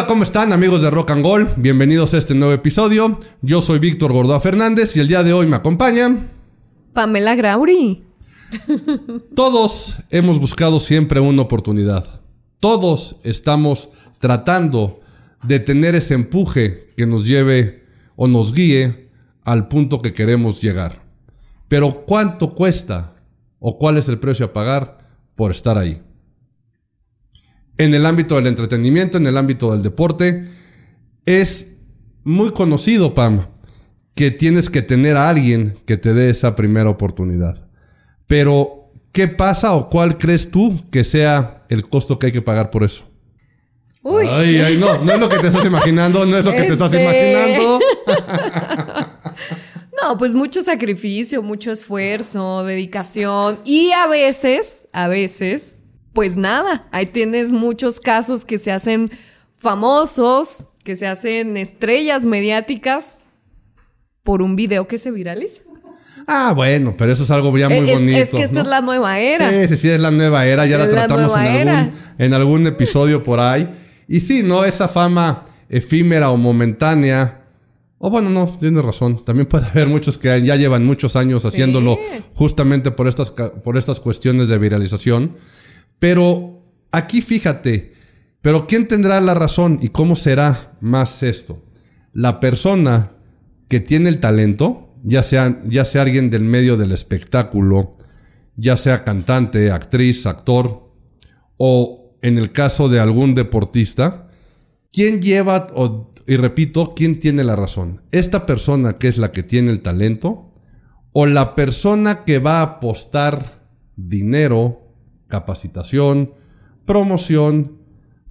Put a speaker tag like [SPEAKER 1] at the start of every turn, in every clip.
[SPEAKER 1] Hola, ¿cómo están amigos de Rock and Gold? Bienvenidos a este nuevo episodio. Yo soy Víctor Gordoa Fernández y el día de hoy me acompaña...
[SPEAKER 2] Pamela Grauri.
[SPEAKER 1] Todos hemos buscado siempre una oportunidad. Todos estamos tratando de tener ese empuje que nos lleve o nos guíe al punto que queremos llegar. Pero ¿cuánto cuesta o cuál es el precio a pagar por estar ahí? En el ámbito del entretenimiento, en el ámbito del deporte, es muy conocido, Pam, que tienes que tener a alguien que te dé esa primera oportunidad. Pero, ¿qué pasa o cuál crees tú que sea el costo que hay que pagar por eso?
[SPEAKER 2] Uy.
[SPEAKER 1] Ay, ay, no, no es lo que te estás imaginando, no es lo que te estás
[SPEAKER 2] Este.
[SPEAKER 1] imaginando.
[SPEAKER 2] No, pues mucho sacrificio, mucho esfuerzo, dedicación y a veces, a veces, pues nada, ahí tienes muchos casos que se hacen famosos, que se hacen estrellas mediáticas por un video que se viraliza.
[SPEAKER 1] Ah, bueno, pero eso es algo ya muy
[SPEAKER 2] es,
[SPEAKER 1] bonito.
[SPEAKER 2] es que esta
[SPEAKER 1] ¿no?
[SPEAKER 2] es la nueva era.
[SPEAKER 1] Sí, sí, sí, es la nueva era. Ya la
[SPEAKER 2] Es la
[SPEAKER 1] tratamos en algún,
[SPEAKER 2] era.
[SPEAKER 1] en algún episodio por ahí. Y sí, ¿no? Esa fama efímera o momentánea. O bueno, no, tienes razón. También puede haber muchos que ya llevan muchos años haciéndolo justamente por estas, por estas cuestiones de viralización. Pero aquí fíjate, pero ¿quién tendrá la razón y cómo será más esto? La persona que tiene el talento, ya sea, ya sea alguien del medio del espectáculo, ya sea cantante, actriz, actor, o en el caso de algún deportista, ¿quién lleva, o- y repito, quién tiene la razón? ¿Esta persona que es la que tiene el talento? ¿O la persona que va a apostar dinero, capacitación, promoción,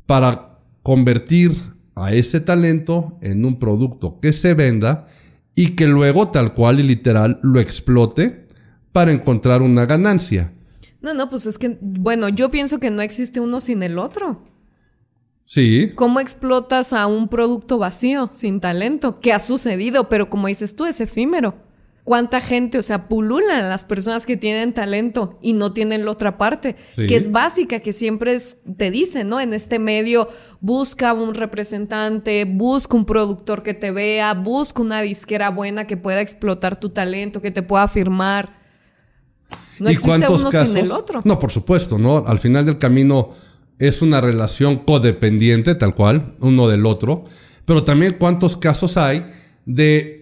[SPEAKER 1] para convertir a ese talento en un producto que se venda y que luego tal cual y literal lo explote para encontrar una ganancia?
[SPEAKER 2] No, no, pues es que, bueno, yo pienso que no existe uno sin el otro.
[SPEAKER 1] Sí,
[SPEAKER 2] ¿Cómo explotas a un producto vacío, sin talento? ¿Qué ha sucedido? Pero como dices tú, es efímero. ¿Cuánta gente, o sea, pululan las personas que tienen talento y no tienen la otra parte?
[SPEAKER 1] Sí.
[SPEAKER 2] Que es básica, que siempre es, te dicen, ¿no? En este medio, busca un representante, busca un productor que te vea, busca una disquera buena que pueda explotar tu talento, que te pueda firmar. No
[SPEAKER 1] ¿Y
[SPEAKER 2] existe
[SPEAKER 1] cuántos
[SPEAKER 2] uno
[SPEAKER 1] casos?
[SPEAKER 2] sin el otro.
[SPEAKER 1] No, por supuesto, ¿no? Al final del camino es una relación codependiente, tal cual, uno del otro. Pero también cuántos casos hay de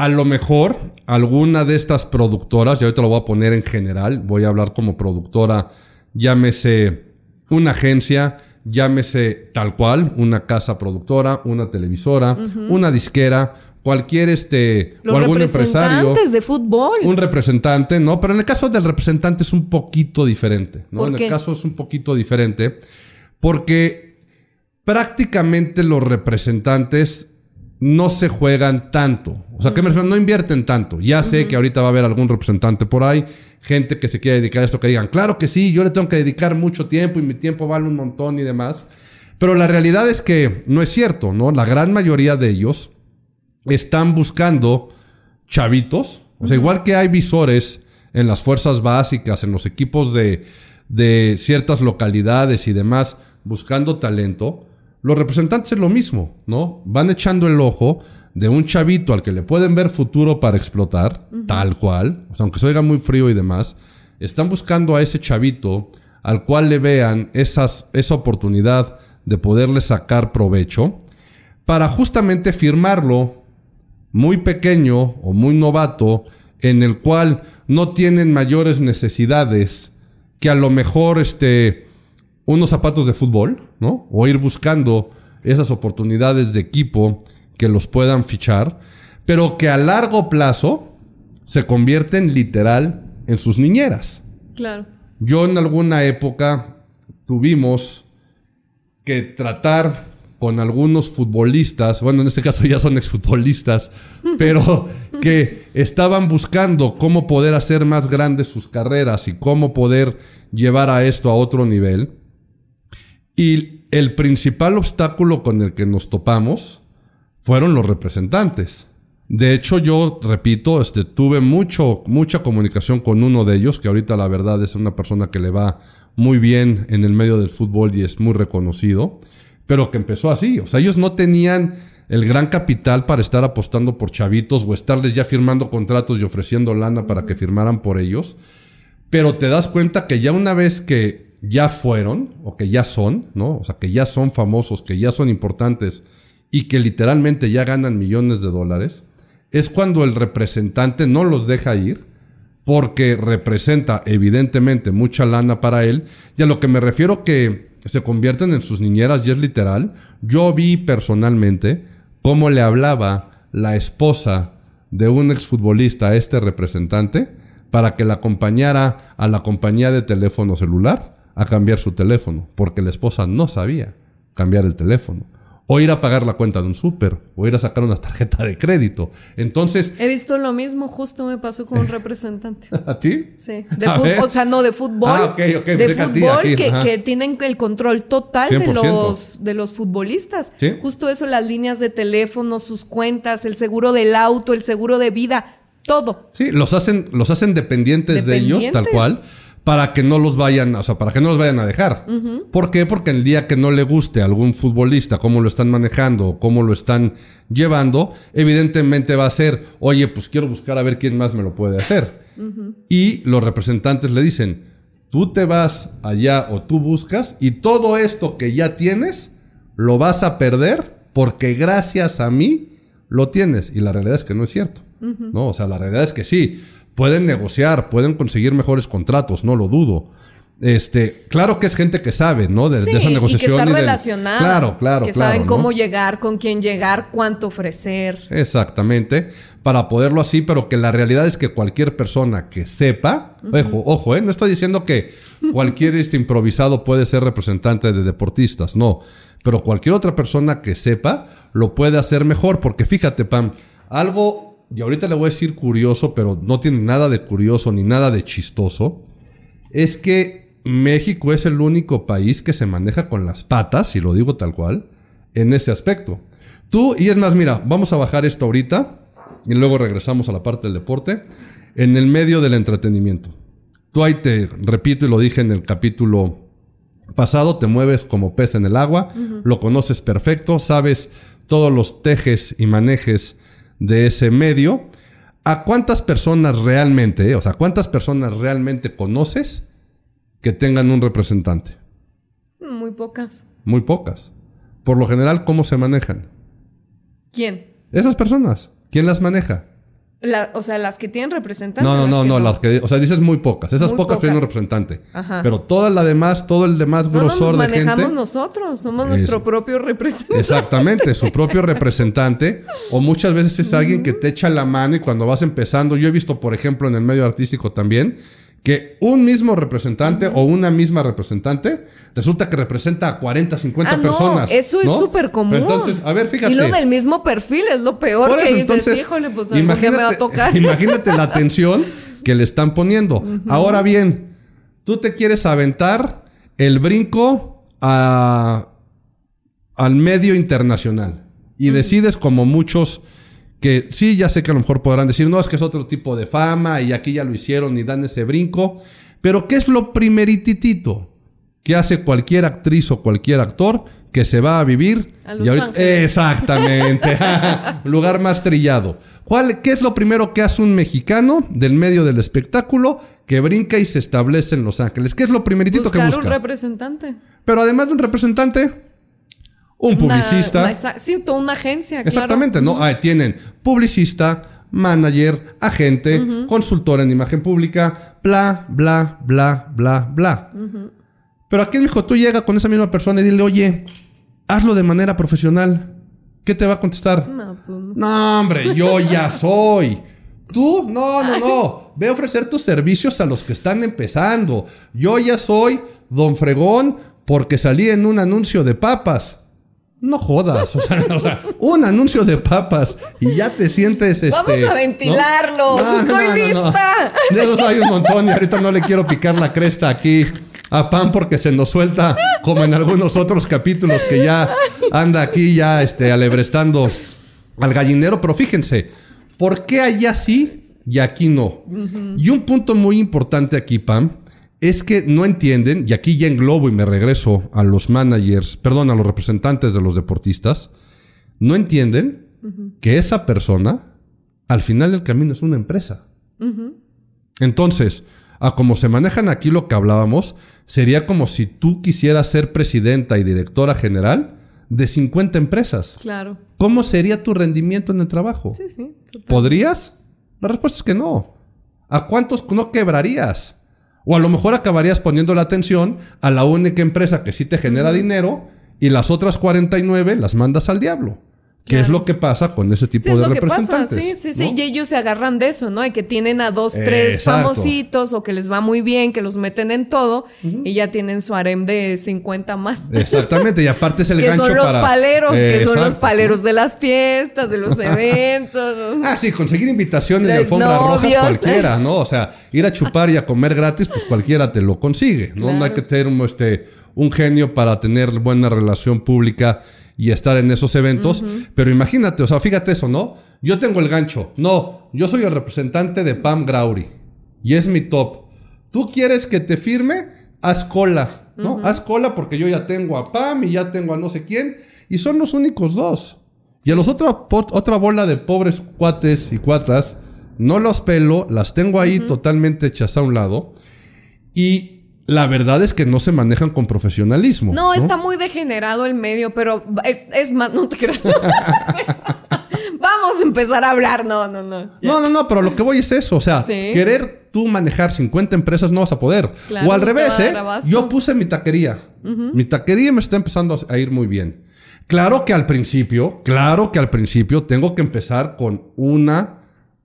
[SPEAKER 1] a lo mejor alguna de estas productoras, y ahorita lo voy a poner en general, voy a hablar como productora, llámese una agencia, llámese tal cual, una casa productora, una televisora, una disquera, cualquier este
[SPEAKER 2] Los
[SPEAKER 1] o algún empresario
[SPEAKER 2] de fútbol.
[SPEAKER 1] un representante, ¿no? Pero en el caso del representante es un poquito diferente, ¿no?
[SPEAKER 2] ¿Por
[SPEAKER 1] en
[SPEAKER 2] qué?
[SPEAKER 1] el caso es un poquito diferente porque prácticamente los representantes no se juegan tanto. O sea, ¿qué me? No invierten tanto. Ya sé que ahorita va a haber algún representante por ahí, gente que se quiera dedicar a esto, que digan, claro que sí, yo le tengo que dedicar mucho tiempo y mi tiempo vale un montón y demás. Pero la realidad es que no es cierto, ¿no? La gran mayoría de ellos están buscando chavitos. O sea, igual que hay visores en las fuerzas básicas, en los equipos de, de ciertas localidades y demás, buscando talento, los representantes es lo mismo, ¿no? Van echando el ojo de un chavito al que le pueden ver futuro para explotar, tal cual, o sea, aunque se oiga muy frío y demás, están buscando a ese chavito al cual le vean esas, esa oportunidad de poderle sacar provecho para justamente firmarlo muy pequeño o muy novato en el cual no tienen mayores necesidades que a lo mejor este unos zapatos de fútbol, ¿no? O ir buscando esas oportunidades de equipo que los puedan fichar, pero que a largo plazo se convierten literal en sus niñeras.
[SPEAKER 2] Claro.
[SPEAKER 1] Yo en alguna época tuvimos que tratar con algunos futbolistas, bueno, en este caso ya son exfutbolistas, pero que estaban buscando cómo poder hacer más grandes sus carreras y cómo poder llevar a esto a otro nivel. Y el principal obstáculo con el que nos topamos fueron los representantes. De hecho, yo repito, este, tuve mucho, mucha comunicación con uno de ellos, que ahorita la verdad es una persona que le va muy bien en el medio del fútbol y es muy reconocido. pero que empezó así. O sea, ellos no tenían el gran capital para estar apostando por chavitos o estarles ya firmando contratos y ofreciendo lana para que firmaran por ellos. Pero te das cuenta que ya una vez que ya fueron, o que ya son, ¿no? O sea, que ya son famosos, que ya son importantes y que literalmente ya ganan millones de dólares, es cuando el representante no los deja ir porque representa evidentemente mucha lana para él. Y a lo que me refiero que se convierten en sus niñeras y es literal, yo vi personalmente cómo le hablaba la esposa de un exfutbolista a este representante para que la acompañara a la compañía de teléfono celular a cambiar su teléfono, porque la esposa no sabía cambiar el teléfono o ir a pagar la cuenta de un súper, o ir a sacar una tarjeta de crédito. Entonces...
[SPEAKER 2] He visto lo mismo, justo me pasó con un representante.
[SPEAKER 1] ¿A ti?
[SPEAKER 2] Sí, de fútbol, o sea, no de fútbol.
[SPEAKER 1] Ah, ok, ok.
[SPEAKER 2] De fútbol que, que, tienen el control total de los, de los futbolistas.
[SPEAKER 1] ¿Sí?
[SPEAKER 2] Justo eso, las líneas de teléfono, sus cuentas, el seguro del auto, el seguro de vida, todo.
[SPEAKER 1] Sí, los hacen, los hacen dependientes, de ellos, tal cual para que no los vayan, o sea, para que no los vayan a dejar. ¿Por qué? Porque el día que no le guste a algún futbolista cómo lo están manejando, cómo lo están llevando, evidentemente va a ser, oye, pues quiero buscar a ver quién más me lo puede hacer. Y los representantes le dicen, tú te vas allá o tú buscas y todo esto que ya tienes lo vas a perder porque gracias a mí lo tienes. Y la realidad es que no es cierto. ¿no? O sea, la realidad es que sí pueden negociar, pueden conseguir mejores contratos, no lo dudo. Este, claro que es gente que sabe, ¿no? De, esa negociación.
[SPEAKER 2] Y que está relacionada.
[SPEAKER 1] Claro, claro,
[SPEAKER 2] que
[SPEAKER 1] claro.
[SPEAKER 2] saben cómo llegar, con quién llegar, cuánto ofrecer.
[SPEAKER 1] Exactamente. Para poderlo así, pero que la realidad es que cualquier persona que sepa, ojo, ojo, ¿eh? no estoy diciendo que cualquier este improvisado puede ser representante de deportistas, no. Pero cualquier otra persona que sepa lo puede hacer mejor, porque fíjate, Pam, algo y ahorita le voy a decir curioso, pero no tiene nada de curioso ni nada de chistoso, es que México es el único país que se maneja con las patas, y lo digo tal cual, en ese aspecto. Tú, y es más, mira, vamos a bajar esto ahorita y luego regresamos a la parte del deporte, en el medio del entretenimiento. Tú ahí te repito y lo dije en el capítulo pasado, te mueves como pez en el agua, lo conoces perfecto, sabes todos los tejes y manejes de ese medio, ¿a cuántas personas realmente, eh, o sea, cuántas personas realmente conoces que tengan un representante?
[SPEAKER 2] Muy pocas.
[SPEAKER 1] Muy pocas. Por lo general, ¿cómo se manejan?
[SPEAKER 2] ¿Quién?
[SPEAKER 1] Esas personas. ¿Quién las maneja?
[SPEAKER 2] O sea, las que tienen representantes.
[SPEAKER 1] No, no, no, no, o sea, dices muy pocas. Esas pocas, tienen un representante. Pero toda la demás, todo el demás grosor de gente.
[SPEAKER 2] manejamos nosotros, somos nuestro propio representante.
[SPEAKER 1] Exactamente, su propio representante. O muchas veces es alguien que te echa la mano y cuando vas empezando, yo he visto, por ejemplo, en el medio artístico también, que un mismo representante o una misma representante resulta que representa a 40, 50 ah, personas.
[SPEAKER 2] Eso es súper común.
[SPEAKER 1] entonces, a ver, fíjate.
[SPEAKER 2] Y lo del mismo perfil es lo peor que dices, híjole, pues imagínate, me va a tocar.
[SPEAKER 1] Imagínate la atención que le están poniendo. Ahora bien, tú te quieres aventar el brinco a, al medio internacional y decides como muchos que sí, ya sé que a lo mejor podrán decir, no, es que es otro tipo de fama y aquí ya lo hicieron y dan ese brinco, pero ¿qué es lo primerititito que hace cualquier actriz o cualquier actor que se va a vivir?
[SPEAKER 2] A Los Ángeles.
[SPEAKER 1] Exactamente, lugar más trillado. ¿Cuál, ¿Qué es lo primero que hace un mexicano del medio del espectáculo que brinca y se establece en Los Ángeles? ¿Qué es lo primeritito que busca?
[SPEAKER 2] un representante.
[SPEAKER 1] Pero además de un representante, un publicista.
[SPEAKER 2] sí, toda una agencia.
[SPEAKER 1] Exactamente, ¿no? Ah, tienen publicista, manager, agente, consultor en imagen pública, bla, bla, bla, bla, bla. Pero aquí en México tú llegas con esa misma persona y dile, oye, hazlo de manera profesional. ¿Qué te va a contestar?
[SPEAKER 2] No, pues...
[SPEAKER 1] no hombre, yo ya soy. Tú, no, no, no. Ve a ofrecer tus servicios a los que están empezando. Yo ya soy Don Fregón porque salí en un anuncio de papas. No jodas, o sea, un anuncio de papas y ya te sientes este.
[SPEAKER 2] Vamos a ventilarlo. Estoy lista.
[SPEAKER 1] De esos hay un montón y ahorita no le quiero picar la cresta aquí a Pan porque se nos suelta como en algunos otros capítulos que ya anda aquí ya este alebrestando al gallinero, pero fíjense, ¿por qué allá sí y aquí no? Y un punto muy importante aquí, Pam, es que no entienden, y aquí ya englobo y me regreso a los managers, perdón, a los representantes de los deportistas, no entienden que esa persona al final del camino es una empresa. Entonces, a como se manejan aquí lo que hablábamos, sería como si tú quisieras ser presidenta y directora general de 50 empresas.
[SPEAKER 2] Claro.
[SPEAKER 1] ¿Cómo sería tu rendimiento en el trabajo?
[SPEAKER 2] Sí, sí. total.
[SPEAKER 1] ¿Podrías? La respuesta es que no. ¿A cuántos no quebrarías? O a lo mejor acabarías poniendo la atención a la única empresa que sí te genera dinero y las otras 49 las mandas al diablo. Que es lo que pasa con ese tipo
[SPEAKER 2] Sí, es
[SPEAKER 1] de
[SPEAKER 2] lo que pasa,
[SPEAKER 1] representantes.
[SPEAKER 2] sí, sí, sí.
[SPEAKER 1] ¿no?
[SPEAKER 2] Y ellos se agarran de eso, ¿no? De que tienen a dos, tres
[SPEAKER 1] Exacto.
[SPEAKER 2] famositos o que les va muy bien, que los meten en todo y ya tienen su harem de 50 más.
[SPEAKER 1] Exactamente, y aparte es el
[SPEAKER 2] que
[SPEAKER 1] gancho
[SPEAKER 2] son los
[SPEAKER 1] para...
[SPEAKER 2] paleros, que son los paleros de las fiestas, de los eventos.
[SPEAKER 1] Ah, sí, conseguir invitaciones de alfombras rojas cualquiera, ¿no? O sea, ir a chupar y a comer gratis, pues cualquiera te lo consigue, ¿no? No hay que tener un, este, un genio para tener buena relación pública y estar en esos eventos. Pero imagínate, o sea, fíjate eso, ¿no? Yo tengo el gancho. No, yo soy el representante de Pam Grauri y es mi top. ¿Tú quieres que te firme? Haz cola, ¿no? Haz cola porque yo ya tengo a Pam y ya tengo a no sé quién y son los únicos dos. Y a los otra, otra bola de pobres cuates y cuatas, no los pelo, las tengo ahí totalmente hechas a un lado. Y la verdad es que no se manejan con profesionalismo.
[SPEAKER 2] No, está muy degenerado el medio, pero es, es más, no te creas. Vamos a empezar a hablar, no, no, no.
[SPEAKER 1] No, no, no, pero lo que voy es eso. O sea,
[SPEAKER 2] Sí.
[SPEAKER 1] querer tú manejar 50 empresas no vas a poder.
[SPEAKER 2] Claro,
[SPEAKER 1] o al revés, ¿eh? Yo puse mi taquería. Mi taquería me está empezando a ir muy bien. Claro que al principio, claro que al principio tengo que empezar con una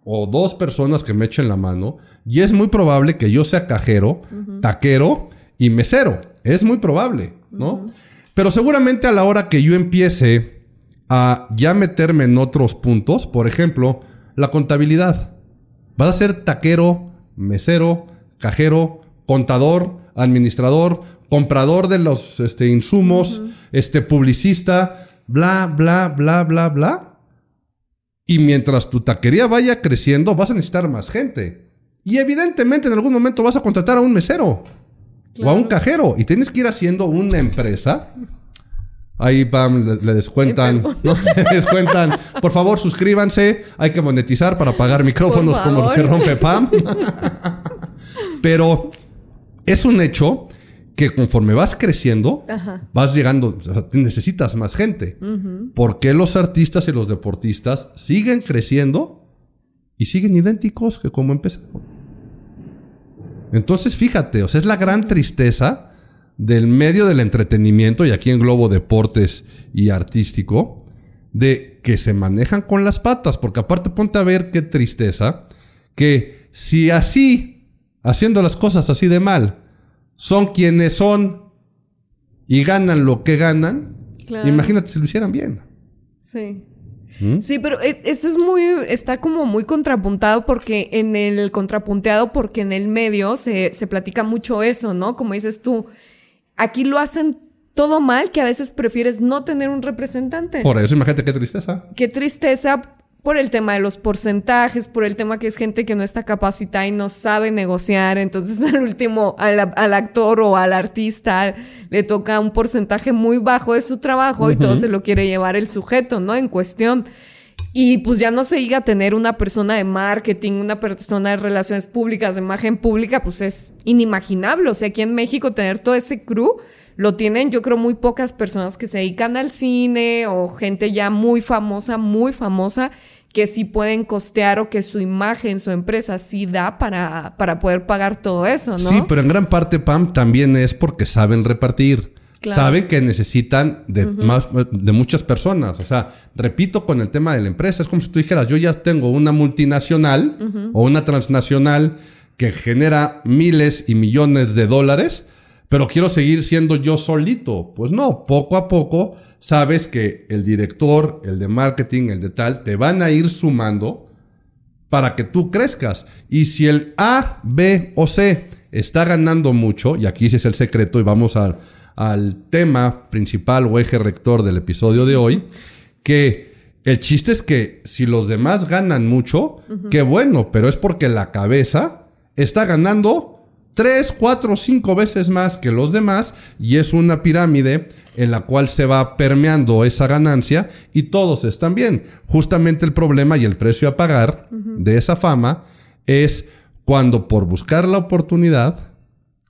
[SPEAKER 1] o dos personas que me echen la mano. Y es muy probable que yo sea cajero, taquero y mesero. Es muy probable, ¿no? Pero seguramente a la hora que yo empiece a ya meterme en otros puntos, por ejemplo, la contabilidad. Vas a ser taquero, mesero, cajero, contador, administrador, comprador de los este, insumos, este, publicista, bla, bla, bla, bla, bla. Y mientras tu taquería vaya creciendo, vas a necesitar más gente. Y evidentemente en algún momento vas a contratar a un mesero o a un cajero. Y tienes que ir haciendo una empresa. Ahí, Pam, le, le descuentan.
[SPEAKER 2] Ay,
[SPEAKER 1] ¿no? Le descuentan. Por favor, suscríbanse. Hay que monetizar para pagar micrófonos como lo que rompe Pam. Pero es un hecho que conforme vas creciendo,
[SPEAKER 2] Ajá.
[SPEAKER 1] vas llegando, o sea, te necesitas más gente. ¿Por qué los artistas y los deportistas siguen creciendo y siguen idénticos que como empezaron? Entonces, fíjate, o sea, es la gran tristeza del medio del entretenimiento, y aquí englobo deportes y artístico, de que se manejan con las patas, porque aparte ponte a ver qué tristeza, que si así, haciendo las cosas así de mal, son quienes son y ganan lo que ganan,
[SPEAKER 2] Claro.
[SPEAKER 1] imagínate si lo hicieran bien.
[SPEAKER 2] Sí.
[SPEAKER 1] ¿Mm?
[SPEAKER 2] Sí, pero es- esto es muy, está como muy contrapuntado porque en el contrapunteado, porque en el medio se, se platica mucho eso, ¿no? Como dices tú, aquí lo hacen todo mal que a veces prefieres no tener un representante.
[SPEAKER 1] Por eso, imagínate qué tristeza.
[SPEAKER 2] Qué tristeza por el tema de los porcentajes, por el tema que es gente que no está capacitada y no sabe negociar. Entonces al último, al, al actor o al artista le toca un porcentaje muy bajo de su trabajo y todo se lo quiere llevar el sujeto, ¿no? En cuestión. Y pues ya no se diga tener una persona de marketing, una persona de relaciones públicas, de imagen pública, pues es inimaginable. O sea, aquí en México tener todo ese crew lo tienen, yo creo, muy pocas personas que se dedican al cine o gente ya muy famosa, muy famosa, que sí pueden costear o que su imagen, su empresa sí da para, para poder pagar todo eso, ¿no?
[SPEAKER 1] Sí, pero en gran parte, Pam, también es porque saben repartir.
[SPEAKER 2] Claro.
[SPEAKER 1] Saben que necesitan de, más, de muchas personas. O sea, repito con el tema de la empresa, es como si tú dijeras, yo ya tengo una multinacional o una transnacional que genera miles y millones de dólares, pero quiero seguir siendo yo solito. Pues no, poco a poco sabes que el director, el de marketing, el de tal, te van a ir sumando para que tú crezcas. Y si el A, B o C está ganando mucho, y aquí ese es el secreto, y vamos al, al tema principal o eje rector del episodio de hoy, que el chiste es que si los demás ganan mucho, qué bueno, pero es porque la cabeza está ganando tres, cuatro, cinco veces más que los demás y es una pirámide en la cual se va permeando esa ganancia y todos están bien. Justamente el problema y el precio a pagar de esa fama es cuando por buscar la oportunidad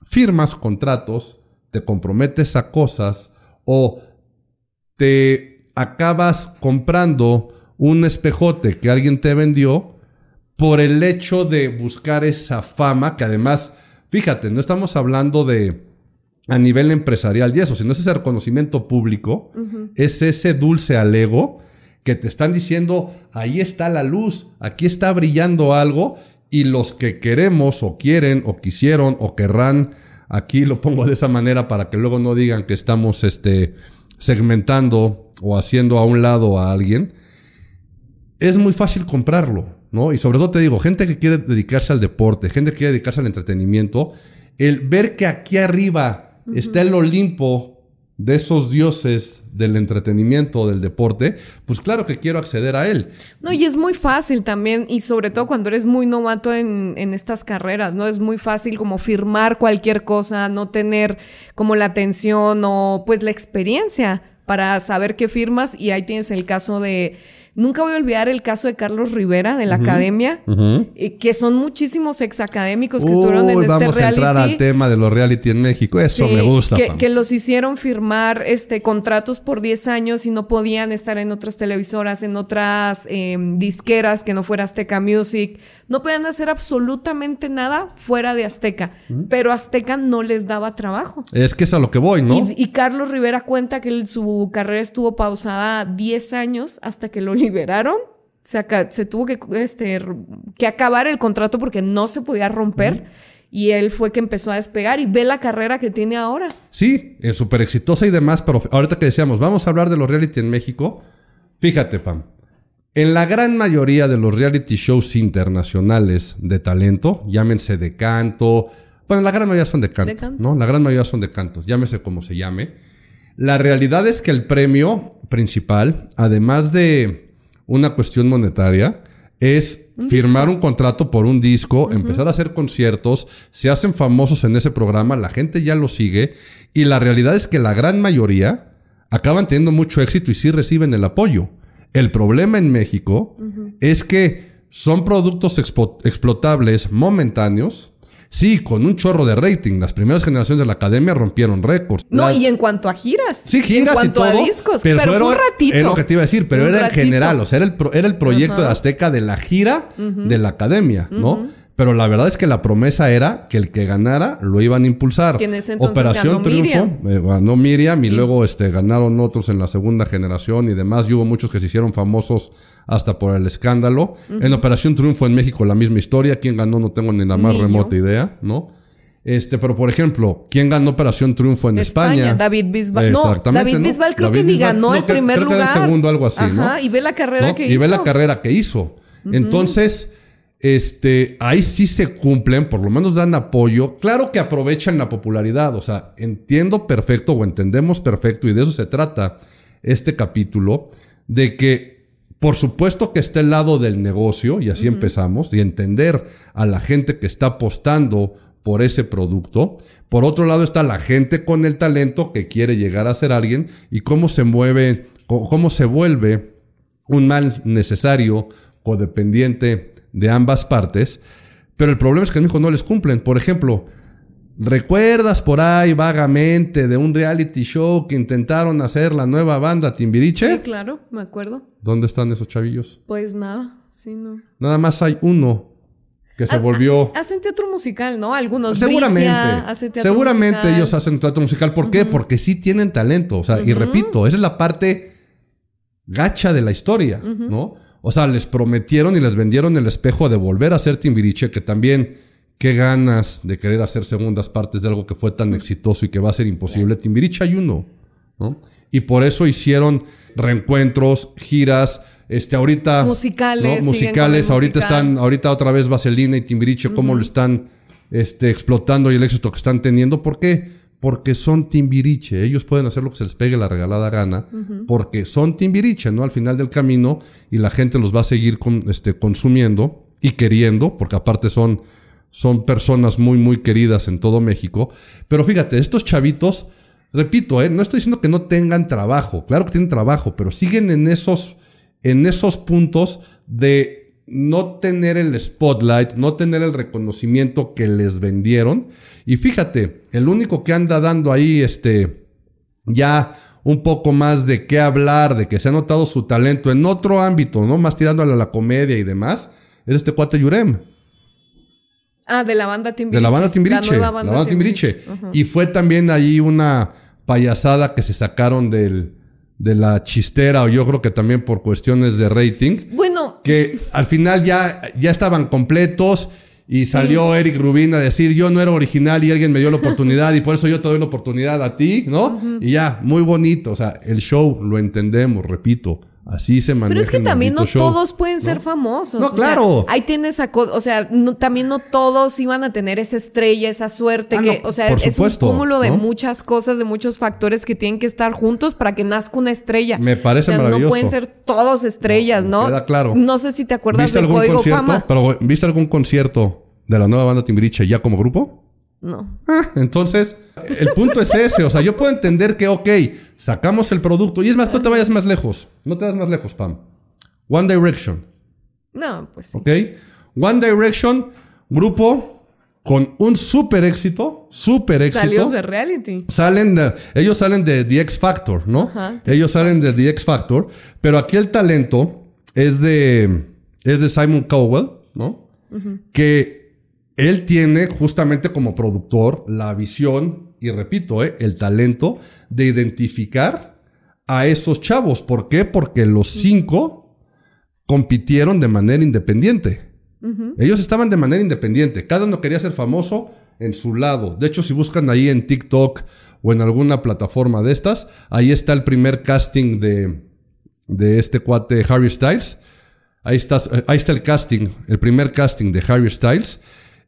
[SPEAKER 1] firmas contratos, te comprometes a cosas o te acabas comprando un espejote que alguien te vendió por el hecho de buscar esa fama que además Fíjate, no estamos hablando de a nivel empresarial y eso, sino es ese reconocimiento público, es ese dulce al ego que te están diciendo, ahí está la luz, aquí está brillando algo, y los que queremos o quieren o quisieron o querrán, aquí lo pongo de esa manera para que luego no digan que estamos este, segmentando o haciendo a un lado a alguien, es muy fácil comprarlo. ¿No? Y sobre todo te digo, gente que quiere dedicarse al deporte, gente que quiere dedicarse al entretenimiento, el ver que aquí arriba está el Olimpo de esos dioses del entretenimiento, del deporte, pues claro que quiero acceder a él.
[SPEAKER 2] No, y es muy fácil también, y sobre todo cuando eres muy novato en, en, estas carreras, ¿no? Es muy fácil como firmar cualquier cosa, no tener como la atención o pues la experiencia para saber qué firmas, y ahí tienes el caso de Nunca voy a olvidar el caso de Carlos Rivera de la academia, eh, que son muchísimos exacadémicos que estuvieron en este reality.
[SPEAKER 1] Vamos a entrar al tema de los reality en México. Eso me gusta.
[SPEAKER 2] Que, que, los hicieron firmar este contratos por 10 años y no podían estar en otras televisoras, en otras em, disqueras que no fuera Azteca Music. No podían hacer absolutamente nada fuera de Azteca. Pero Azteca no les daba trabajo.
[SPEAKER 1] Es que es a lo que voy, ¿no?
[SPEAKER 2] Y, Carlos Rivera cuenta que su carrera estuvo pausada 10 años hasta que lo liberaron. Se, se tuvo que, este, que acabar el contrato porque no se podía romper. Y él fue que empezó a despegar y ve la carrera que tiene ahora.
[SPEAKER 1] Sí, es súper exitosa y demás, pero ahorita que decíamos, vamos a hablar de los reality en México. Fíjate, Pam. En la gran mayoría de los reality shows internacionales de talento, llámense de canto, bueno, la gran mayoría son de canto, canto, ¿no? La gran mayoría son de cantos, llámese como se llame. La realidad es que el premio principal, además de una cuestión monetaria es firmar un contrato por un disco, empezar a hacer conciertos, se hacen famosos en ese programa, la gente ya lo sigue y la realidad es que la gran mayoría acaban teniendo mucho éxito y sí reciben el apoyo. El problema en México es que son productos explotables momentáneos Sí, con un chorro de rating. Las primeras generaciones de la academia rompieron récords.
[SPEAKER 2] No, y en cuanto a giras.
[SPEAKER 1] Sí, giras en cuanto
[SPEAKER 2] a discos. Pero, fue un ratito.
[SPEAKER 1] Es lo que te iba a decir, pero era en general. O sea, era el, era el proyecto de Azteca de la gira de la academia, ¿no? Pero la verdad es que la promesa era que el que ganara lo iban a impulsar. Operación Triunfo, eh, ganó Miriam y, luego este, ganaron otros en la segunda generación y demás. Y hubo muchos que se hicieron famosos hasta por el escándalo. En Operación Triunfo en México la misma historia. ¿Quién ganó? No tengo ni la más remota idea, ¿no? Este, pero por ejemplo, ¿quién ganó Operación Triunfo en España?
[SPEAKER 2] David Bisbal. No, David Bisbal creo que ni ganó el primer lugar.
[SPEAKER 1] Que el segundo, algo así,
[SPEAKER 2] Ajá, y ve la carrera que hizo.
[SPEAKER 1] Y ve la carrera que hizo. Entonces este, ahí sí se cumplen, por lo menos dan apoyo. Claro que aprovechan la popularidad, o sea, entiendo perfecto o entendemos perfecto, y de eso se trata este capítulo, de que por supuesto que está el lado del negocio, y así empezamos, y entender a la gente que está apostando por ese producto. Por otro lado está la gente con el talento que quiere llegar a ser alguien y cómo se mueve, cómo se vuelve un mal necesario, codependiente, de ambas partes, pero el problema es que en México no les cumplen. Por ejemplo, ¿recuerdas por ahí vagamente de un reality show que intentaron hacer la nueva banda Timbiriche?
[SPEAKER 2] Sí, claro, me acuerdo.
[SPEAKER 1] ¿Dónde están esos chavillos?
[SPEAKER 2] Pues nada, sí, no.
[SPEAKER 1] Nada más hay uno que se volvió.
[SPEAKER 2] Hacen teatro musical, ¿no? Algunos.
[SPEAKER 1] Seguramente. seguramente ellos hacen teatro musical. ¿Por qué? Porque sí tienen talento. O sea, y repito, esa es la parte gacha de la historia, ¿no? O sea, les prometieron y les vendieron el espejo de volver a hacer Timbiriche, que también qué ganas de querer hacer segundas partes de algo que fue tan exitoso y que va a ser imposible. Timbiriche hay uno, ¿no? Y por eso hicieron reencuentros, giras, este ahorita
[SPEAKER 2] musicales,
[SPEAKER 1] musicales, ahorita están ahorita otra vez Vaselina y Timbiriche cómo lo están este explotando y el éxito que están teniendo, ¿por qué? Porque son timbiriche. Ellos pueden hacer lo que se les pegue la regalada gana, porque son timbiriche, ¿no? Al final del camino, y la gente los va a seguir con, este, consumiendo y queriendo, porque aparte son, son personas muy, muy queridas en todo México. Pero fíjate, estos chavitos, repito, ¿eh? no estoy diciendo que no tengan trabajo, claro que tienen trabajo, pero siguen en esos, en esos puntos de no tener el spotlight, no tener el reconocimiento que les vendieron. Y fíjate, el único que anda dando ahí, este, ya un poco más de qué hablar, de que se ha notado su talento en otro ámbito, ¿no? Más tirándole a la comedia y demás, es este cuate Yurem.
[SPEAKER 2] Ah, de la banda Timbiriche.
[SPEAKER 1] De la banda Timbiriche. La, banda, la banda Timbiriche. Y fue también ahí una payasada que se sacaron del, de la chistera, o yo creo que también por cuestiones de rating.
[SPEAKER 2] Bueno.
[SPEAKER 1] Que al final ya, ya estaban completos y salió Eric Rubin a decir, yo no era original y alguien me dio la oportunidad y por eso yo te doy la oportunidad a ti, ¿no? Y ya, muy bonito. O sea, el show lo entendemos, repito. Así se maneja.
[SPEAKER 2] Pero es que también no todos pueden ser famosos.
[SPEAKER 1] No, claro.
[SPEAKER 2] ahí tienes a, o sea, también no todos iban a tener esa estrella, esa suerte, ah, que, o sea, es un cúmulo de muchas cosas, de muchos factores que tienen que estar juntos para que nazca una estrella.
[SPEAKER 1] Me parece o sea,
[SPEAKER 2] No pueden ser todos estrellas, ¿no?
[SPEAKER 1] Queda claro.
[SPEAKER 2] No sé si te acuerdas del Código Fama.
[SPEAKER 1] Pero ¿viste algún concierto de la nueva banda Timbiriche ya como grupo?
[SPEAKER 2] No.
[SPEAKER 1] Ah, entonces, el punto es ese. O sea, yo puedo entender que, ok, sacamos el producto. Y es más, no te vayas más lejos. No te vayas más lejos, Pam. One Direction.
[SPEAKER 2] No, pues sí.
[SPEAKER 1] Ok. One Direction, grupo con un súper éxito. Súper éxito.
[SPEAKER 2] Salió de reality.
[SPEAKER 1] Salen de, ellos salen de The X Factor, ¿no? ellos salen de The X Factor. Pero aquí el talento es de, es de Simon Cowell, ¿no? Que él tiene justamente como productor la visión y repito, eh, el talento de identificar a esos chavos. ¿Por qué? Porque los cinco compitieron de manera independiente. Ellos estaban de manera independiente. Cada uno quería ser famoso en su lado. De hecho, si buscan ahí en TikTok o en alguna plataforma de estas, ahí está el primer casting de, de este cuate Harry Styles. Ahí está, ahí está el casting, el primer casting de Harry Styles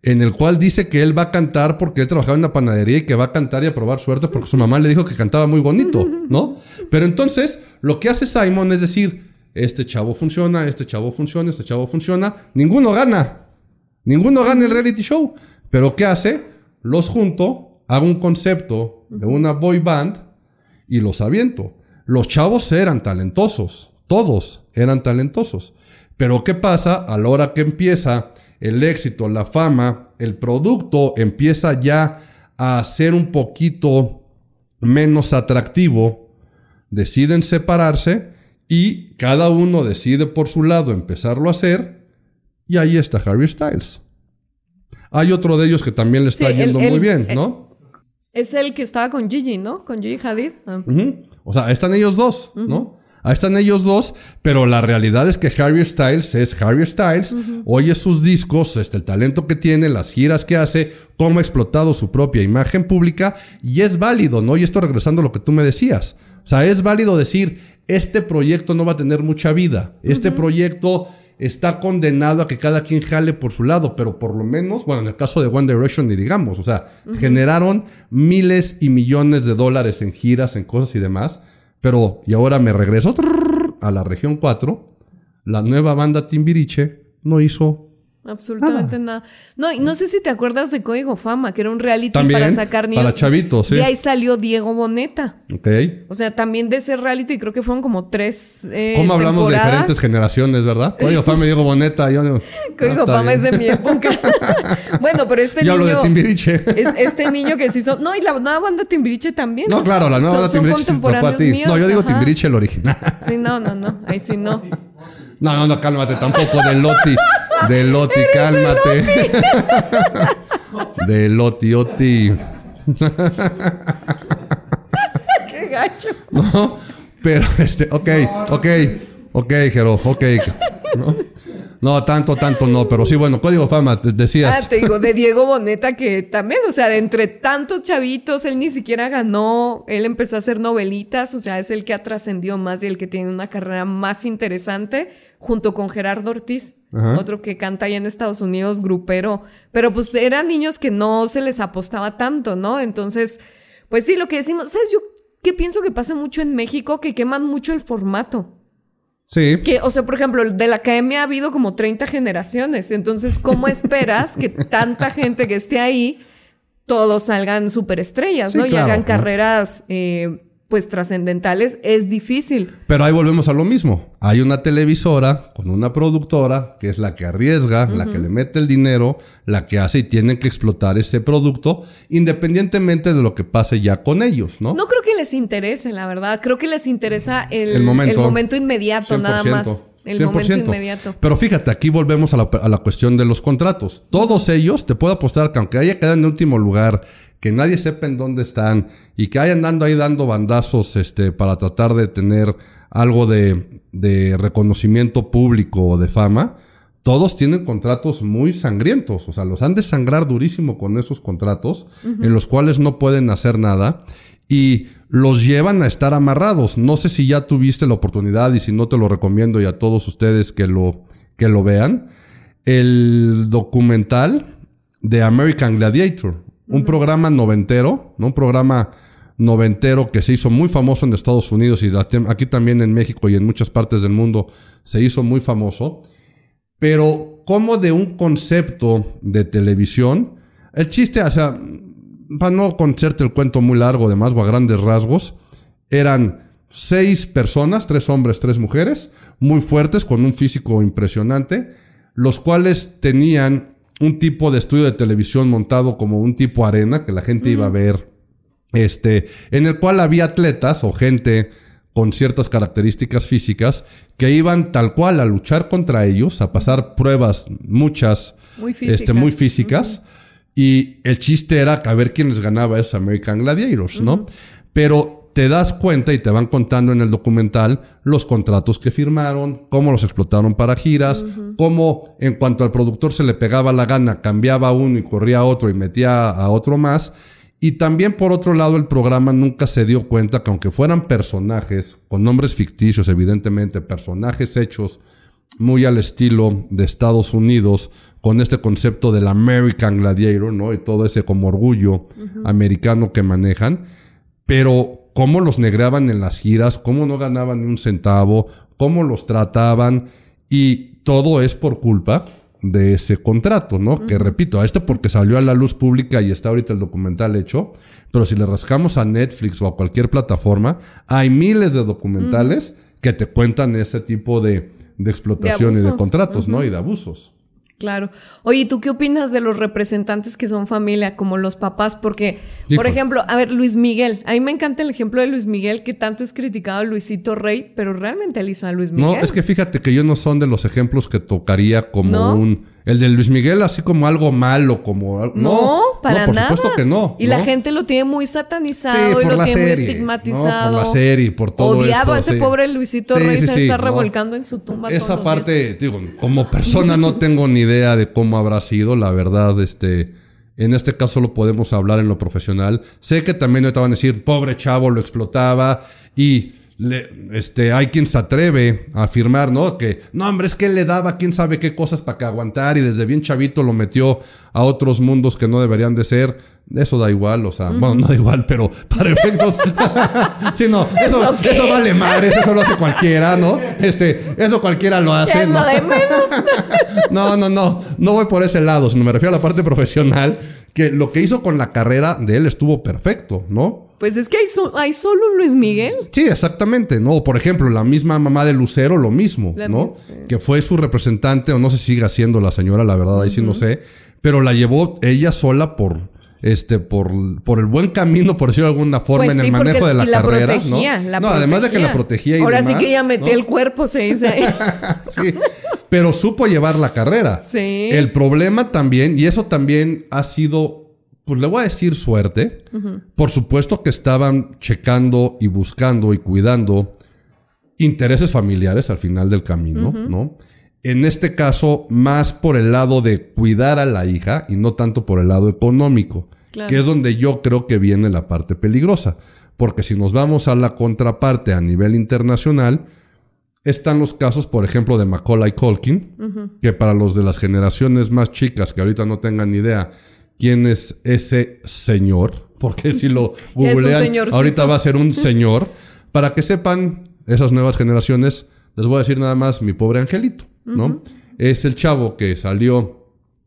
[SPEAKER 1] en el cual dice que él va a cantar porque él trabajaba en una panadería y que va a cantar y a probar suerte porque su mamá le dijo que cantaba muy bonito, ¿no? Pero entonces, lo que hace Simon es decir, este chavo funciona, este chavo funciona, este chavo funciona, ninguno gana, ninguno gana el reality show. Pero ¿qué hace? Los junto, hago un concepto de una boy band y los aviento. Los chavos eran talentosos, todos eran talentosos. Pero ¿qué pasa a la hora que empieza el éxito, la fama, el producto empieza ya a ser un poquito menos atractivo, deciden separarse y cada uno decide por su lado empezarlo a hacer y ahí está Harry Styles. Hay otro de ellos que también le está yendo muy bien, ¿no?
[SPEAKER 2] Es el que estaba con Gigi, ¿no? Con Gigi Hadid. Ah.
[SPEAKER 1] O sea, están ellos dos, ¿no? Ahí están ellos dos, pero la realidad es que Harry Styles es Harry Styles, oye sus discos, este, el talento que tiene, las giras que hace, cómo ha explotado su propia imagen pública, y es válido, ¿no? Y esto regresando a lo que tú me decías. O sea, es válido decir, este proyecto no va a tener mucha vida, este proyecto está condenado a que cada quien jale por su lado, pero por lo menos, bueno, en el caso de One Direction ni digamos, o sea, generaron miles y millones de dólares en giras, en cosas y demás. Pero, y ahora me regreso a la región 4. La nueva banda Timbiriche no hizo
[SPEAKER 2] Absolutamente nada. No, no sé si te acuerdas de Código Fama, que era un reality para sacar
[SPEAKER 1] niños. Para chavitos, sí.
[SPEAKER 2] Y ahí salió Diego Boneta.
[SPEAKER 1] Ok.
[SPEAKER 2] O sea, también de ese reality creo que fueron como tres. Eh,
[SPEAKER 1] ¿Cómo hablamos de diferentes generaciones, verdad? Código Fama y Diego Boneta. Yo,
[SPEAKER 2] Código ah, Fama es de mi época. bueno, pero este
[SPEAKER 1] yo
[SPEAKER 2] niño.
[SPEAKER 1] Hablo de Timbiriche.
[SPEAKER 2] este niño que se hizo. No, y la nueva banda Timbiriche también.
[SPEAKER 1] No, claro, la nueva banda Timbiriche.
[SPEAKER 2] Son contemporáneos míos.
[SPEAKER 1] No, yo digo Timbiriche el original.
[SPEAKER 2] sí, no, no, no. Ahí sí no.
[SPEAKER 1] No, no, no, cálmate tampoco de Loti. De Loti, cálmate. De Loti, Oti.
[SPEAKER 2] Qué gacho.
[SPEAKER 1] No, pero este, ok, ok, ok, Jero, ok. ¿no? No, tanto, tanto no, pero sí, bueno, Código Fama, te decías.
[SPEAKER 2] Ah, te digo, de Diego Boneta, que también, o sea, de entre tantos chavitos, él ni siquiera ganó, él empezó a hacer novelitas, o sea, es el que ha trascendido más y el que tiene una carrera más interesante, junto con Gerardo Ortiz, otro que canta allá en Estados Unidos, grupero, pero pues eran niños que no se les apostaba tanto, ¿no? Entonces, pues sí, lo que decimos, ¿sabes? Yo que pienso que pasa mucho en México, que queman mucho el formato.
[SPEAKER 1] Sí.
[SPEAKER 2] Que, o sea, por ejemplo, de la academia ha habido como 30 generaciones. Entonces, ¿cómo esperas que tanta gente que esté ahí, todos salgan superestrellas,
[SPEAKER 1] Sí,
[SPEAKER 2] ¿no? y hagan
[SPEAKER 1] ¿no?
[SPEAKER 2] carreras, eh, pues, trascendentales. Es difícil.
[SPEAKER 1] Pero ahí volvemos a lo mismo. Hay una televisora con una productora que es la que arriesga, la que le mete el dinero, la que hace y tiene que explotar ese producto, independientemente de lo que pase ya con ellos, ¿no?
[SPEAKER 2] No creo que les interese, la verdad. Creo que les interesa el,
[SPEAKER 1] El momento.
[SPEAKER 2] el momento inmediato, nada
[SPEAKER 1] 100%,
[SPEAKER 2] más. El momento
[SPEAKER 1] 100%.
[SPEAKER 2] inmediato.
[SPEAKER 1] Pero fíjate, aquí volvemos a la, a la cuestión de los contratos. Todos ellos, te puedo apostar que aunque haya quedado en último lugar, que nadie sepa en dónde están y que hayan andando ahí dando bandazos este, para tratar de tener algo de, de reconocimiento público o de fama, todos tienen contratos muy sangrientos. O sea, los han de sangrar durísimo con esos contratos en los cuales no pueden hacer nada y los llevan a estar amarrados. No sé si ya tuviste la oportunidad y si no te lo recomiendo y a todos ustedes que lo, que lo vean. El documental de American Gladiator, un programa noventero, ¿no? Un programa noventero que se hizo muy famoso en Estados Unidos y aquí también en México y en muchas partes del mundo se hizo muy famoso. Pero como de un concepto de televisión, el chiste, o sea, para no conocerte el cuento muy largo, además, o a grandes rasgos, eran seis personas, tres hombres, tres mujeres, muy fuertes, con un físico impresionante, los cuales tenían un tipo de estudio de televisión montado como un tipo arena, que la gente iba a ver, este, en el cual había atletas o gente con ciertas características físicas que iban tal cual a luchar contra ellos, a pasar pruebas muchas,
[SPEAKER 2] Muy
[SPEAKER 1] este,
[SPEAKER 2] físicas.
[SPEAKER 1] muy físicas. Y el chiste era a ver quién les ganaba esos American Gladiators, ¿no? Pero te das cuenta y te van contando en el documental los contratos que firmaron, cómo los explotaron para giras, cómo en cuanto al productor se le pegaba la gana, cambiaba uno y corría a otro y metía a otro más. Y también por otro lado el programa nunca se dio cuenta que aunque fueran personajes, con nombres ficticios evidentemente, personajes hechos muy al estilo de Estados Unidos, con este concepto del American Gladiator, ¿no? Y todo ese como orgullo americano que manejan. Pero cómo los negreaban en las giras, cómo no ganaban ni un centavo, cómo los trataban. Y todo es por culpa de ese contrato, ¿no? Que repito, a este porque salió a la luz pública y está ahorita el documental hecho. Pero si le rascamos a Netflix o a cualquier plataforma, hay miles de documentales que te cuentan ese tipo de, de explotación y de contratos, ¿no? Y de abusos.
[SPEAKER 2] Claro. Oye, ¿y ¿tú qué opinas de los representantes que son familia, como los papás? Porque, por ejemplo, a ver, Luis Miguel. A mí me encanta el ejemplo de Luis Miguel, que tanto es criticado a Luisito Rey, pero realmente él hizo a Luis Miguel.
[SPEAKER 1] No, es que fíjate que yo no son de los ejemplos que tocaría como
[SPEAKER 2] ¿No?
[SPEAKER 1] un... El de Luis Miguel así como algo malo, como... al-
[SPEAKER 2] No, para
[SPEAKER 1] por
[SPEAKER 2] nada.
[SPEAKER 1] supuesto que no.
[SPEAKER 2] Y
[SPEAKER 1] ¿no?
[SPEAKER 2] la gente lo tiene muy
[SPEAKER 1] Sí,
[SPEAKER 2] satanizado y
[SPEAKER 1] por
[SPEAKER 2] lo tiene muy estigmatizado.
[SPEAKER 1] ¿no? Por la serie, por todo
[SPEAKER 2] Odiado
[SPEAKER 1] esto,
[SPEAKER 2] a ese
[SPEAKER 1] sí.
[SPEAKER 2] pobre Luisito
[SPEAKER 1] Sí,
[SPEAKER 2] Rey se está
[SPEAKER 1] ¿no?
[SPEAKER 2] revolcando en su tumba. todos
[SPEAKER 1] Esa
[SPEAKER 2] los
[SPEAKER 1] parte, digo, como persona no tengo ni idea de cómo habrá sido, la verdad, este... En este caso lo podemos hablar en lo profesional. Sé que también ahorita van a decir, pobre chavo, lo explotaba y... Le, este, hay quien se atreve a afirmar, ¿no? Que, no, hombre, es que él le daba quién sabe qué cosas para que aguantar y desde bien chavito lo metió a otros mundos que no deberían de ser. Eso da igual, o sea, bueno, no da igual, pero para efectos. sí, no, eso,
[SPEAKER 2] ¿Eso
[SPEAKER 1] vale madres, eso lo hace cualquiera, ¿no? Este, eso cualquiera lo hace, ¿no?
[SPEAKER 2] lo de menos.
[SPEAKER 1] No, no, no. No voy por ese lado, sino me refiero a la parte profesional. Que lo que hizo con la carrera de él estuvo perfecto, ¿no?
[SPEAKER 2] Pues es que hay, so- hay solo un Luis Miguel.
[SPEAKER 1] Sí, exactamente, ¿no? Por ejemplo, la misma mamá de Lucero, lo mismo,
[SPEAKER 2] La
[SPEAKER 1] ¿no?
[SPEAKER 2] sí.
[SPEAKER 1] Que fue su representante, o no sé si siga siendo la señora, la verdad, ahí sí no sé. Pero la llevó ella sola por, este, por, por el buen camino, por decirlo de alguna forma,
[SPEAKER 2] Pues
[SPEAKER 1] en
[SPEAKER 2] sí,
[SPEAKER 1] el manejo de la,
[SPEAKER 2] la
[SPEAKER 1] carrera,
[SPEAKER 2] protegía,
[SPEAKER 1] ¿no?
[SPEAKER 2] la
[SPEAKER 1] no, además de que la protegía y
[SPEAKER 2] Ahora sí que ella
[SPEAKER 1] ¿no?
[SPEAKER 2] el cuerpo, se dice.
[SPEAKER 1] Sí, pero supo llevar la carrera.
[SPEAKER 2] Sí.
[SPEAKER 1] El problema también, y eso también ha sido, pues le voy a decir suerte. Por supuesto que estaban checando y buscando y cuidando intereses familiares al final del camino, ¿no? En este caso, más por el lado de cuidar a la hija y no tanto por el lado económico,
[SPEAKER 2] Claro.
[SPEAKER 1] que es donde yo creo que viene la parte peligrosa. Porque si nos vamos a la contraparte a nivel internacional, están los casos, por ejemplo, de Macaulay Culkin, que para los de las generaciones más chicas que ahorita no tengan ni idea quién es ese señor, porque si lo googlean, ahorita va a ser un señor, para que sepan esas nuevas generaciones Les voy a decir nada más mi pobre angelito, ¿no? Es el chavo que salió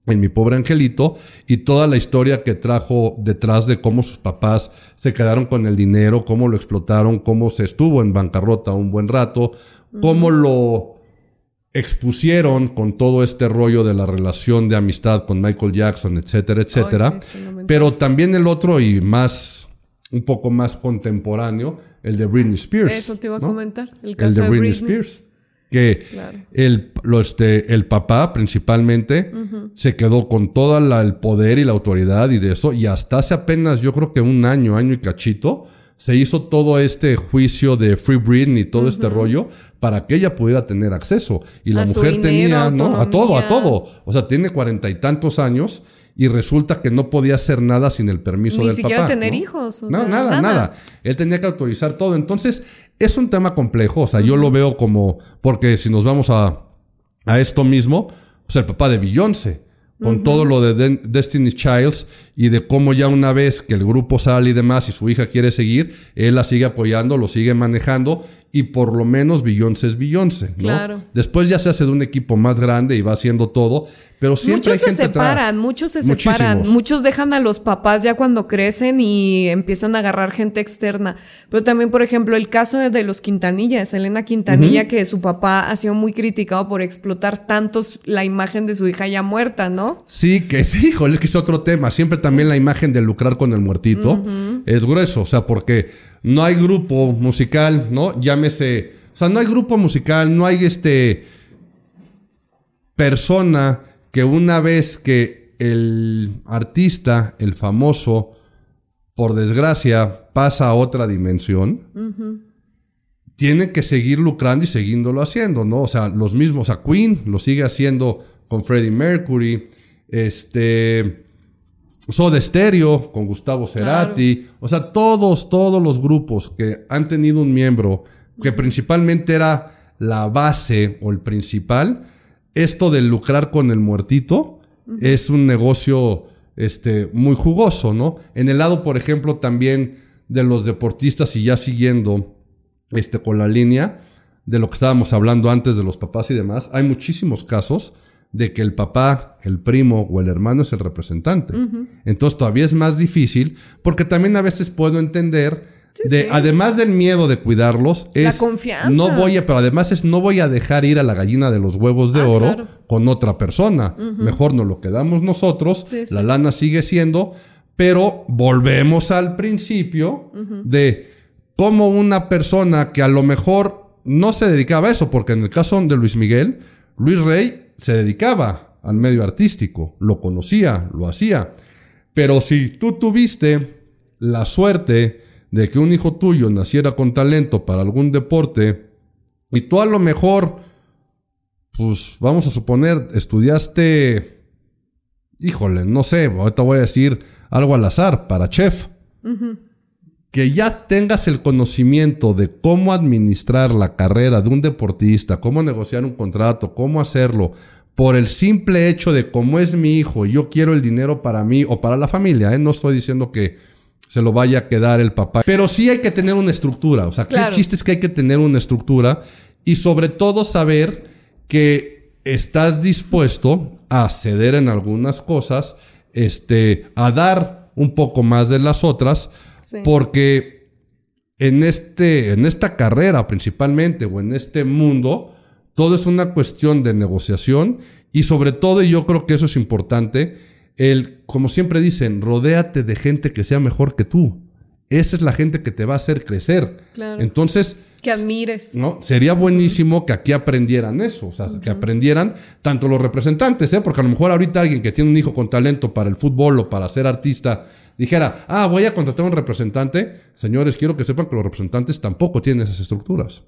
[SPEAKER 1] en mi pobre angelito y toda la historia que trajo detrás de cómo sus papás se quedaron con el dinero, cómo lo explotaron, cómo se estuvo en bancarrota un buen rato, cómo lo expusieron con todo este rollo de la relación de amistad con Michael Jackson, etcétera, etcétera.
[SPEAKER 2] Sí.
[SPEAKER 1] Pero también el otro y más, un poco más contemporáneo, el de Britney Spears.
[SPEAKER 2] Eso te iba a comentar. El
[SPEAKER 1] El
[SPEAKER 2] caso
[SPEAKER 1] de Britney, Spears. Que
[SPEAKER 2] Claro.
[SPEAKER 1] el, lo, este, el papá principalmente se quedó con todo el poder y la autoridad y de eso. Y hasta hace apenas, yo creo que un año, año y cachito, se hizo todo este juicio de Free Britney y todo este rollo para que ella pudiera tener acceso. Y la
[SPEAKER 2] A
[SPEAKER 1] mujer
[SPEAKER 2] dinero,
[SPEAKER 1] tenía, ¿no? A todo, a todo. O sea, tiene cuarenta y tantos años y resulta que no podía hacer nada sin el permiso
[SPEAKER 2] Ni
[SPEAKER 1] del
[SPEAKER 2] siquiera
[SPEAKER 1] papá.
[SPEAKER 2] tener
[SPEAKER 1] ¿no?
[SPEAKER 2] hijos, o
[SPEAKER 1] no,
[SPEAKER 2] sea,
[SPEAKER 1] nada, nada,
[SPEAKER 2] nada.
[SPEAKER 1] Él tenía que autorizar todo. Entonces, es un tema complejo. O sea, yo lo veo como, porque si nos vamos a, a esto mismo, pues el papá de Beyoncé, con todo lo de Den- Destiny's Childs y de cómo ya una vez que el grupo sale y demás y su hija quiere seguir, él la sigue apoyando, lo sigue manejando y por lo menos Beyoncé es Beyoncé, ¿no?
[SPEAKER 2] Claro.
[SPEAKER 1] Después ya se hace de un equipo más grande y va haciendo todo, pero siempre
[SPEAKER 2] muchos
[SPEAKER 1] hay
[SPEAKER 2] se
[SPEAKER 1] gente
[SPEAKER 2] separan,
[SPEAKER 1] atrás.
[SPEAKER 2] muchos se
[SPEAKER 1] Muchísimos.
[SPEAKER 2] separan, muchos dejan a los papás ya cuando crecen y empiezan a agarrar gente externa. Pero también, por ejemplo, el caso de, los Quintanilla, Selena Quintanilla, que su papá ha sido muy criticado por explotar tantos la imagen de su hija ya muerta, ¿no?
[SPEAKER 1] Sí, que sí, híjole, es que es otro tema. Siempre también la imagen de lucrar con el muertito es grueso. O sea, porque no hay grupo musical, ¿no? Llámese. O sea, no hay grupo musical, no hay este. persona que una vez que el artista, el famoso, por desgracia, pasa a otra dimensión, tiene que seguir lucrando y siguiéndolo haciendo, ¿no? O sea, los mismos, a Queen lo sigue haciendo con Freddie Mercury, este, Soda Stereo con Gustavo Cerati, o sea, todos, todos los grupos que han tenido un miembro que principalmente era la base o el principal, esto de lucrar con el muertito es un negocio este, muy jugoso, ¿no? En el lado, por ejemplo, también de los deportistas y ya siguiendo este, con la línea de lo que estábamos hablando antes de los papás y demás, hay muchísimos casos de que el papá, el primo o el hermano es el representante. Entonces todavía es más difícil porque también a veces puedo entender de,
[SPEAKER 2] sí.
[SPEAKER 1] además del miedo de cuidarlos,
[SPEAKER 2] La
[SPEAKER 1] es
[SPEAKER 2] confianza.
[SPEAKER 1] no voy a, pero además es no voy a dejar ir a la gallina de los huevos de
[SPEAKER 2] Ah,
[SPEAKER 1] oro
[SPEAKER 2] claro.
[SPEAKER 1] con otra persona. Mejor nos lo quedamos nosotros,
[SPEAKER 2] Sí,
[SPEAKER 1] la lana sigue siendo, pero volvemos al principio de cómo una persona que a lo mejor no se dedicaba a eso, porque en el caso de Luis Miguel, Luis Rey se dedicaba al medio artístico, lo conocía, lo hacía. Pero si tú tuviste la suerte de que un hijo tuyo naciera con talento para algún deporte y tú a lo mejor, pues vamos a suponer, estudiaste, híjole, no sé, ahorita voy a decir algo al azar, para chef. Que ya tengas el conocimiento de cómo administrar la carrera de un deportista, cómo negociar un contrato, cómo hacerlo, por el simple hecho de cómo es mi hijo y yo quiero el dinero para mí o para la familia, ¿eh? no estoy diciendo que se lo vaya a quedar el papá, pero sí hay que tener una estructura, o sea, ¿qué chiste es que hay que tener una estructura y sobre todo saber que estás dispuesto a ceder en algunas cosas, este, a dar un poco más de las otras,
[SPEAKER 2] Sí.
[SPEAKER 1] porque en, este, en esta carrera principalmente o en este mundo, todo es una cuestión de negociación y sobre todo, y yo creo que eso es importante, el, como siempre dicen, rodéate de gente que sea mejor que tú. Esa es la gente que te va a hacer crecer.
[SPEAKER 2] Claro.
[SPEAKER 1] Entonces,
[SPEAKER 2] Que admires.
[SPEAKER 1] ¿no? Sería buenísimo que aquí aprendieran eso, o sea, que aprendieran tanto los representantes, ¿eh? Porque a lo mejor ahorita alguien que tiene un hijo con talento para el fútbol o para ser artista dijera, ah, voy a contratar a un representante. Señores, quiero que sepan que los representantes tampoco tienen esas estructuras.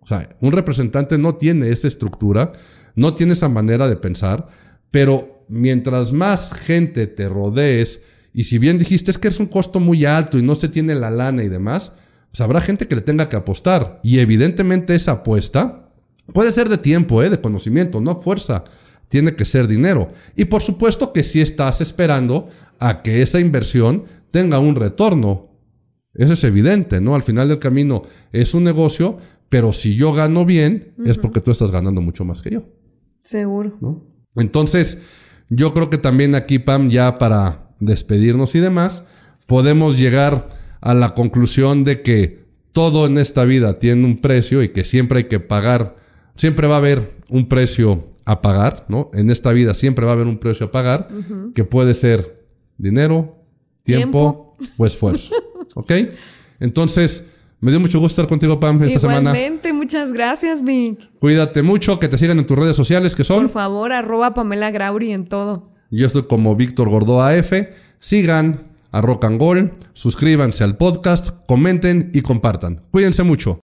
[SPEAKER 1] O sea, un representante no tiene esa estructura, no tiene esa manera de pensar, pero mientras más gente te rodees, y si bien dijiste es que es un costo muy alto y no se tiene la lana y demás, pues habrá gente que le tenga que apostar. Y evidentemente esa apuesta puede ser de tiempo, ¿eh? de conocimiento, no fuerza. Tiene que ser dinero. Y por supuesto que si estás esperando a que esa inversión tenga un retorno. Eso es evidente, ¿no? Al final del camino es un negocio, pero si yo gano bien, es porque tú estás ganando mucho más que yo.
[SPEAKER 2] Seguro.
[SPEAKER 1] ¿no? Entonces, yo creo que también aquí, Pam, ya para despedirnos y demás, podemos llegar a la conclusión de que todo en esta vida tiene un precio y que siempre hay que pagar, siempre va a haber un precio a pagar, ¿no? En esta vida siempre va a haber un precio a pagar, que puede ser dinero, tiempo, o esfuerzo. ¿Ok? Entonces, me dio mucho gusto estar contigo, Pam, esta semana.
[SPEAKER 2] Igualmente, muchas gracias, Vic.
[SPEAKER 1] Cuídate mucho, que te sigan en tus redes sociales, que son.
[SPEAKER 2] Por favor, arroba Pamela Grauri en todo.
[SPEAKER 1] Yo estoy como Víctor Gordoa F. Sigan a Rock and Roll, suscríbanse al podcast, comenten y compartan. Cuídense mucho.